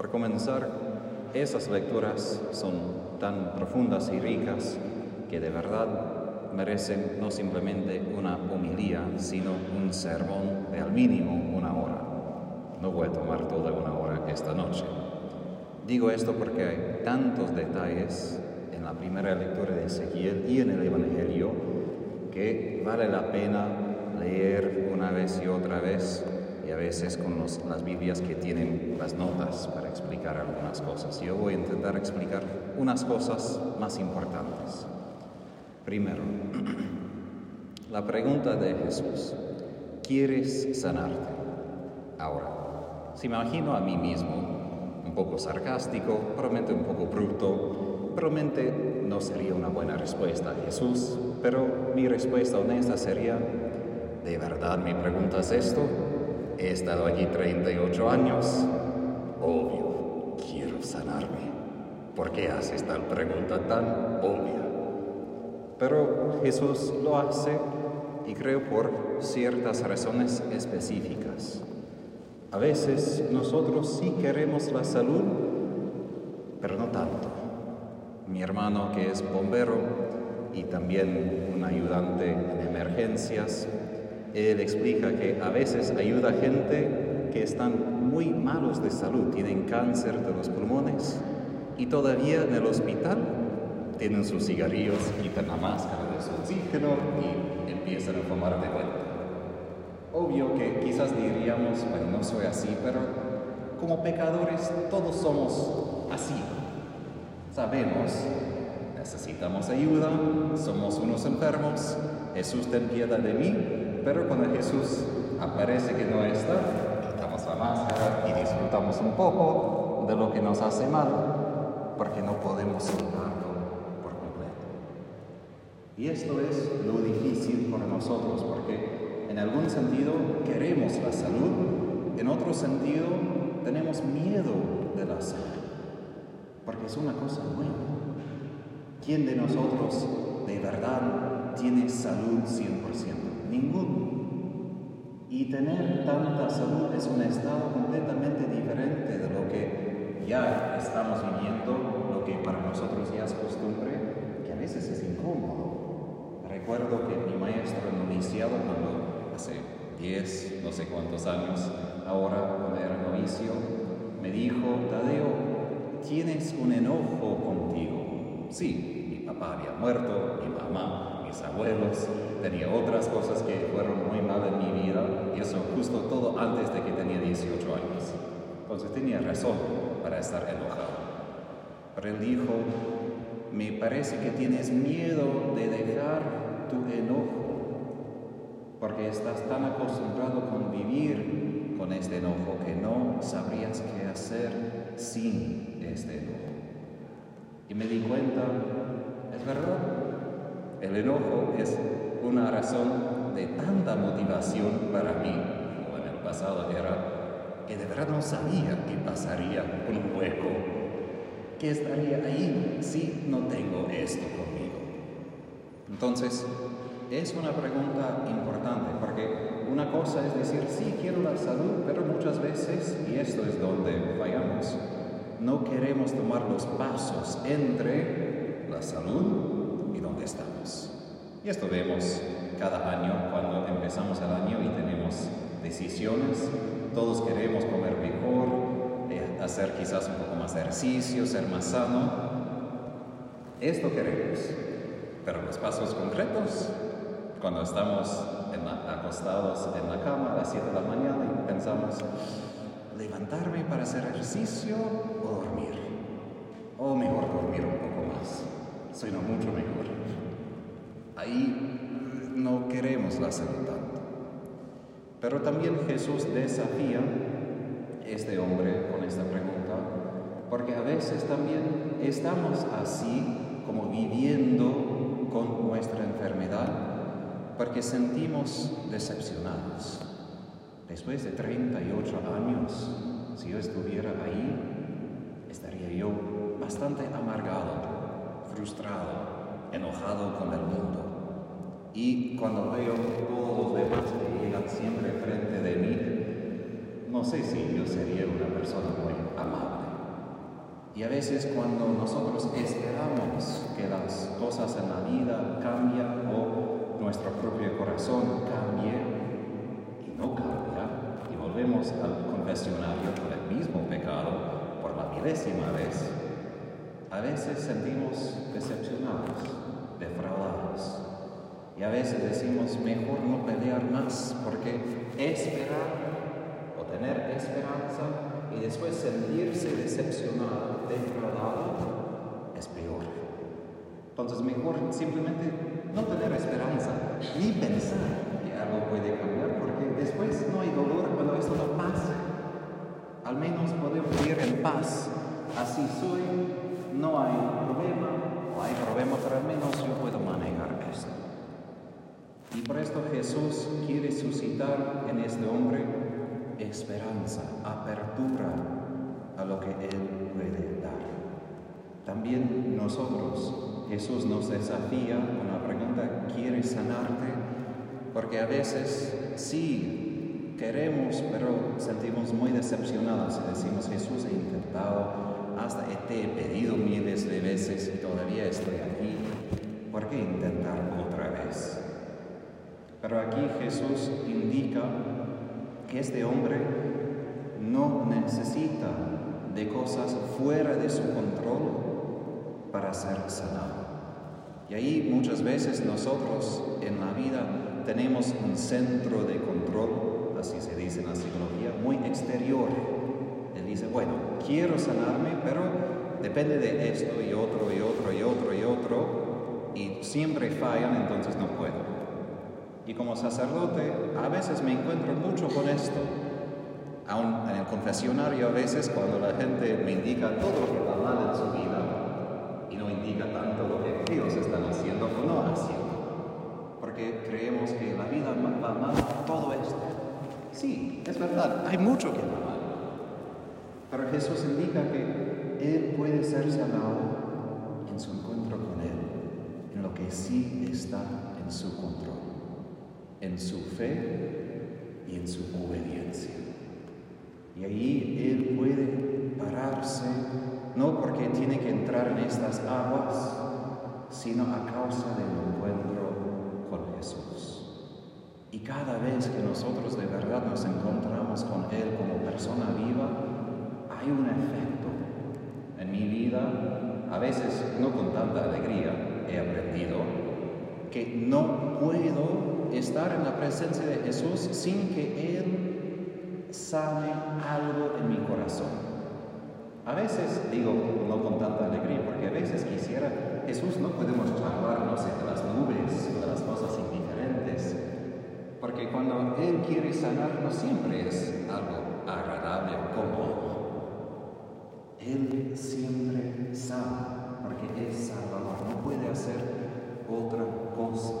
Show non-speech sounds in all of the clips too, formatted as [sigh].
Por comenzar, esas lecturas son tan profundas y ricas que de verdad merecen no simplemente una homilía, sino un sermón de al mínimo una hora. No voy a tomar toda una hora esta noche. Digo esto porque hay tantos detalles en la primera lectura de Ezequiel y en el Evangelio que vale la pena leer una vez y otra vez a veces con las Biblias que tienen las notas para explicar algunas cosas. Yo voy a intentar explicar unas cosas más importantes. Primero, [clears throat] la pregunta de Jesús, ¿quieres sanarte? Ahora, si me imagino a mí mismo, un poco sarcástico, probablemente un poco bruto, probablemente no sería una buena respuesta a Jesús, pero mi respuesta honesta sería, ¿de verdad me preguntas esto? He estado allí 38 años. Obvio, quiero sanarme. ¿Por qué haces tal pregunta tan obvia? Pero Jesús lo hace y creo por ciertas razones específicas. A veces nosotros sí queremos la salud, pero no tanto. Mi hermano que es bombero y también un ayudante en emergencias, él explica que a veces ayuda a gente que están muy malos de salud, tienen cáncer de los pulmones y todavía en el hospital tienen sus cigarrillos, quitan la máscara de su oxígeno y empiezan a fumar de vuelta. Obvio que quizás diríamos, bueno, no soy así, pero como pecadores todos somos así. Sabemos, necesitamos ayuda, somos unos enfermos, Jesús ten piedad de mí, pero cuando Jesús aparece que no está, quitamos la máscara y disfrutamos un poco de lo que nos hace mal, porque no podemos soltarlo por completo. Y esto es lo difícil para nosotros, porque en algún sentido queremos la salud, en otro sentido tenemos miedo de la salud, porque es una cosa buena. ¿Quién de nosotros de verdad tiene salud 100%? Ninguno. Y tener tanta salud es un estado completamente diferente de lo que ya estamos viviendo, lo que para nosotros ya es costumbre, que a veces es incómodo. Recuerdo que mi maestro noviciado, cuando hace 10, no sé cuántos años, ahora cuando era novicio, me dijo, Tadeo, tienes un enojo contigo. Sí, mi papá había muerto, mi mamá mis abuelos, tenía otras cosas que fueron muy mal en mi vida y eso justo todo antes de que tenía 18 años. Entonces tenía razón para estar enojado. Pero él dijo, me parece que tienes miedo de dejar tu enojo, porque estás tan acostumbrado a convivir con este enojo que no sabrías qué hacer sin este enojo. Y me di cuenta, es verdad, el enojo es una razón de tanta motivación para mí, como en el pasado era, que de verdad no sabía qué pasaría con un hueco, qué estaría ahí si no tengo esto conmigo. Entonces, es una pregunta importante, porque una cosa es decir, sí, quiero la salud, pero muchas veces, y esto es donde fallamos, no queremos tomar los pasos entre la salud y dónde estamos. Y esto vemos cada año cuando empezamos el año y tenemos decisiones. Todos queremos comer mejor, eh, hacer quizás un poco más ejercicio, ser más sano. Esto queremos. Pero los pasos concretos, cuando estamos acostados en la cama a las 7 de la mañana y pensamos, levantarme para hacer ejercicio o dormir. O mejor dormir un poco más suena mucho mejor. Ahí no queremos la salud tanto. Pero también Jesús desafía este hombre con esta pregunta, porque a veces también estamos así como viviendo con nuestra enfermedad, porque sentimos decepcionados. Después de 38 años, si yo estuviera ahí, estaría yo bastante amargado frustrado, enojado con el mundo. Y cuando veo todos los demás que llegan siempre frente de mí, no sé si yo sería una persona muy amable. Y a veces cuando nosotros esperamos que las cosas en la vida cambien o nuestro propio corazón cambie y no cambia y volvemos al confesionario con el mismo pecado por la milésima vez, a veces sentimos decepcionados, defraudados. Y a veces decimos, mejor no pelear más, porque esperar o tener esperanza y después sentirse decepcionado, defraudado, es peor. Entonces mejor simplemente no tener esperanza, ni pensar que algo puede cambiar, porque después no hay dolor cuando esto no pasa. Al menos podemos vivir en paz. Así soy, no hay problema, o hay problema, pero al menos yo puedo manejar esto. Y por esto Jesús quiere suscitar en este hombre esperanza, apertura a lo que Él puede dar. También nosotros, Jesús nos desafía con la pregunta, ¿quieres sanarte? Porque a veces sí queremos, pero sentimos muy decepcionados y decimos, Jesús, he intentado, hasta he pedido miles de veces y todavía estoy aquí. ¿Por qué intentar otra vez? Pero aquí Jesús indica que este hombre no necesita de cosas fuera de su control para ser sanado. Y ahí muchas veces nosotros en la vida tenemos un centro de control, así se dice en la psicología, muy exterior. Dice, bueno, quiero sanarme, pero depende de esto y otro y otro y otro y otro, y siempre fallan, entonces no puedo. Y como sacerdote, a veces me encuentro mucho con esto. Aún en el confesionario, a veces cuando la gente me indica todo lo que va mal en su vida y no indica tanto lo que Dios están haciendo o no haciendo. Porque creemos que la vida va mal todo esto. Sí, es verdad, hay mucho que va mal. Pero Jesús indica que Él puede ser sanado en su encuentro con Él, en lo que sí está en su control en su fe y en su obediencia. Y ahí Él puede pararse, no porque tiene que entrar en estas aguas, sino a causa del encuentro con Jesús. Y cada vez que nosotros de verdad nos encontramos con Él como persona viva, hay un efecto. En mi vida, a veces no con tanta alegría, he aprendido que no puedo estar en la presencia de Jesús sin que Él sane algo en mi corazón. A veces digo, no con tanta alegría, porque a veces quisiera, Jesús, no podemos charlar, de las nubes o de las cosas indiferentes, porque cuando Él quiere sanar no siempre es algo agradable cómodo. Él siempre sana, porque es Salvador, no puede hacer otra cosa.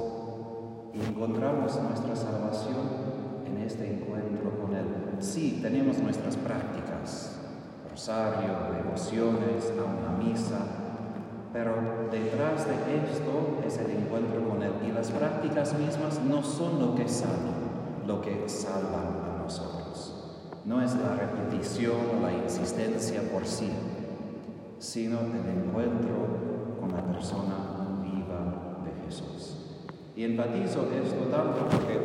Y encontramos nuestra salvación en este encuentro con Él. Sí, tenemos nuestras prácticas, rosario, devociones, a una misa, pero detrás de esto es el encuentro con Él. Y las prácticas mismas no son lo que salvan, lo que salvan a nosotros. No es la repetición o la insistencia por sí, sino el encuentro con la persona y enfatizo esto tanto porque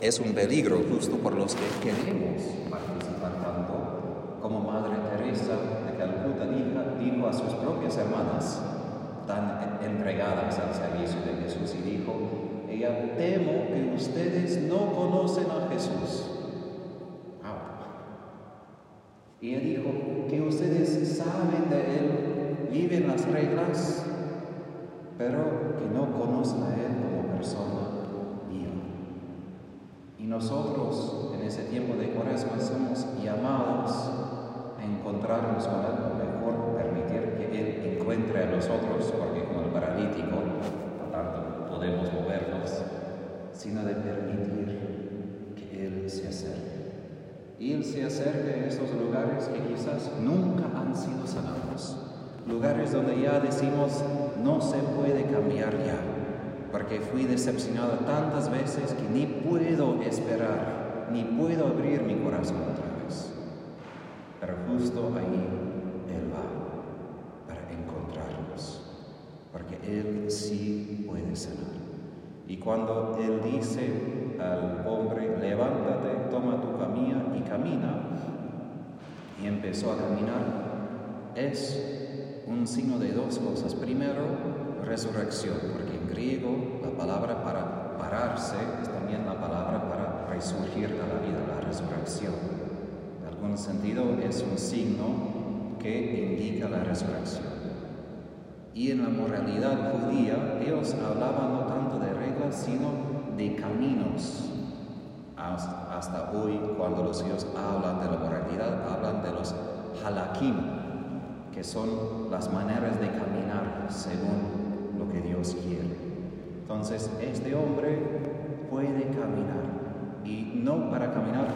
es un peligro justo por los que queremos participar tanto, como Madre Teresa de Calcuta dijo a sus propias hermanas, tan entregadas al servicio de Jesús, y dijo, ella temo que ustedes no conocen a Jesús. Y ella dijo que ustedes saben de Él, viven las reglas, pero que no conocen a Él persona viva. Y nosotros en ese tiempo de cuaresma somos llamados a encontrarnos con Él, y Él se acerca en estos lugares que quizás nunca han sido sanados, lugares donde ya decimos no se puede cambiar ya, porque fui decepcionado tantas veces que ni puedo esperar, ni puedo abrir mi corazón otra vez. Pero justo ahí Él va para encontrarnos, porque Él sí puede sanar. Y cuando Él dice, al hombre, levántate, toma tu camilla y camina, y empezó a caminar, es un signo de dos cosas. Primero, resurrección, porque en griego la palabra para pararse es también la palabra para resurgir a la vida, la resurrección. En algún sentido es un signo que indica la resurrección. Y en la moralidad judía ellos hablaban no tanto de reglas, sino de caminos. Hasta hoy, cuando los judíos hablan de la moralidad, hablan de los halakim, que son las maneras de caminar según lo que Dios quiere. Entonces, este hombre puede caminar y no para caminar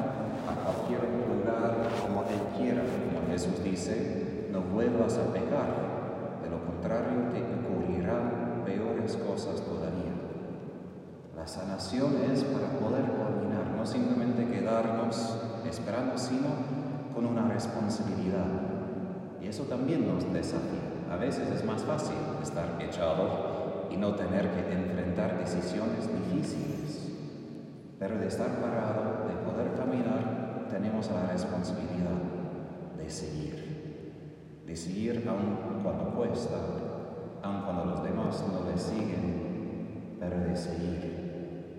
a cualquier lugar como él quiera, como Jesús dice, no vuelvas a pecar lo contrario te ocurrirán peores cosas todavía. La sanación es para poder caminar, no simplemente quedarnos esperando, sino con una responsabilidad. Y eso también nos desafía. A veces es más fácil estar echado y no tener que enfrentar decisiones difíciles. Pero de estar parado, de poder caminar, tenemos la responsabilidad de seguir de seguir aun cuando cuesta, aun cuando los demás no le siguen, pero de seguir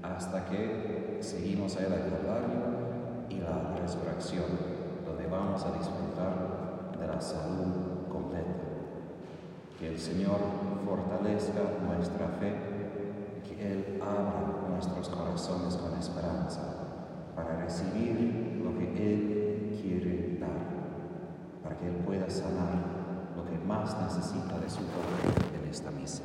hasta que seguimos a el Calvario y la resurrección, donde vamos a disfrutar de la salud completa. Que el Señor fortalezca nuestra fe, que Él abra nuestros corazones con esperanza para recibir lo que Él quiere dar para que Él pueda sanar lo que más necesita de su poder en esta misa.